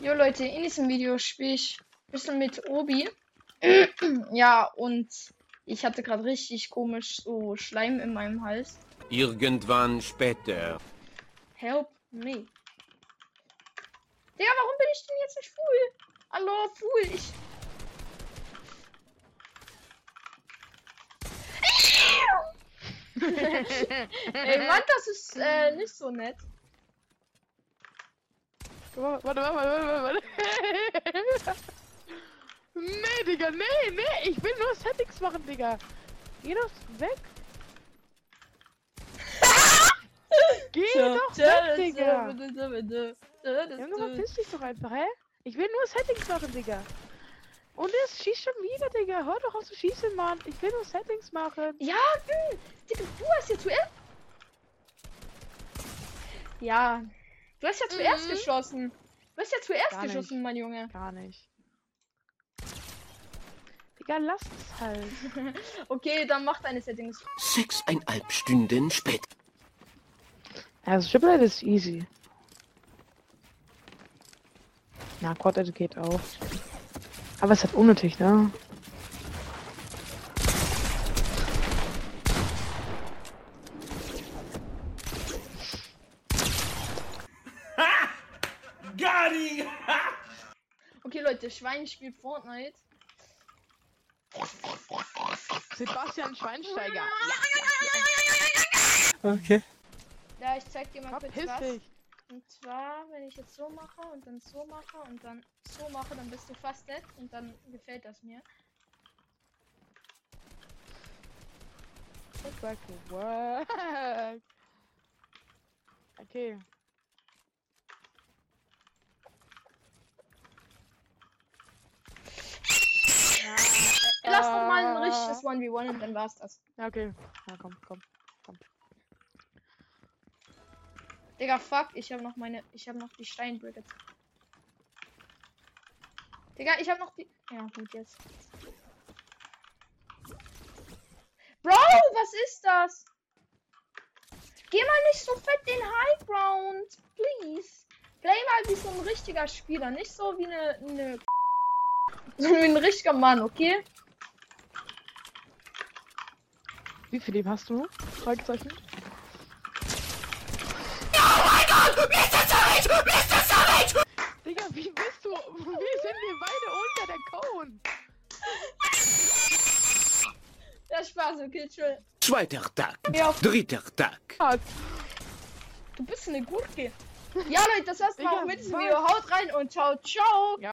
Jo Leute, in diesem Video spiele ich ein bisschen mit Obi. ja, und ich hatte gerade richtig komisch so Schleim in meinem Hals. Irgendwann später. Help me. Digga, warum bin ich denn jetzt nicht full? Hallo, full, ich. Ey, Mann, das ist äh, nicht so nett. Warte, warte, warte, warte, warte. nee, Digga, nee, nee, ich will nur Settings machen, Digga. Geh doch weg. Geh doch weg, Digga. Junge, verpiss dich doch einfach, hä? Ich will nur Settings machen, Digga. Und es schießt schon wieder, Digga. Hör doch auf zu schießen, Mann. Ich will nur Settings machen. Ja, mh, Digga, du hast ja zuerst. Ja, du hast ja zuerst Mhm. geschossen. Du hast ja zuerst Gar nicht. geschossen, mein Junge. Gar nicht. Digga, lass es halt. Okay, dann mach deine Settings. Sechseinhalb Stunden später. Also, Triple ist easy. Na, Quad geht auch. Aber es ist halt unnötig, ne? Okay, Leute, Schwein spielt Fortnite. Sebastian Schweinsteiger. Okay. Ja, ich zeig dir mal kurz Verpiss was. dich. Und zwar, wenn ich jetzt so mache und dann so mache und dann so mache, dann bist du fast dead und dann gefällt das mir. Back to work. Okay. Lass doch mal ein Ah. richtiges 1v1 und dann war's das. Ja, okay. Ja, komm, komm. Digga, fuck, ich habe noch meine, ich habe noch die Steinbrücke. Digga, ich habe noch die. Ja, gut jetzt. Bro, was ist das? Geh mal nicht so fett den High Ground, please. Play mal wie so ein richtiger Spieler, nicht so wie eine, eine so wie ein richtiger Mann, okay? Wie viel Leben hast du? Fragezeichen. Digga, wie bist du? Wie sind wir beide unter der Cone? Ja, Spaß, okay, chill. Zweiter Tag. Ja, Dritter Tag. Du bist eine Gurke. Ja, Leute, das war's mal mit diesem? Video. Haut rein und ciao, ciao.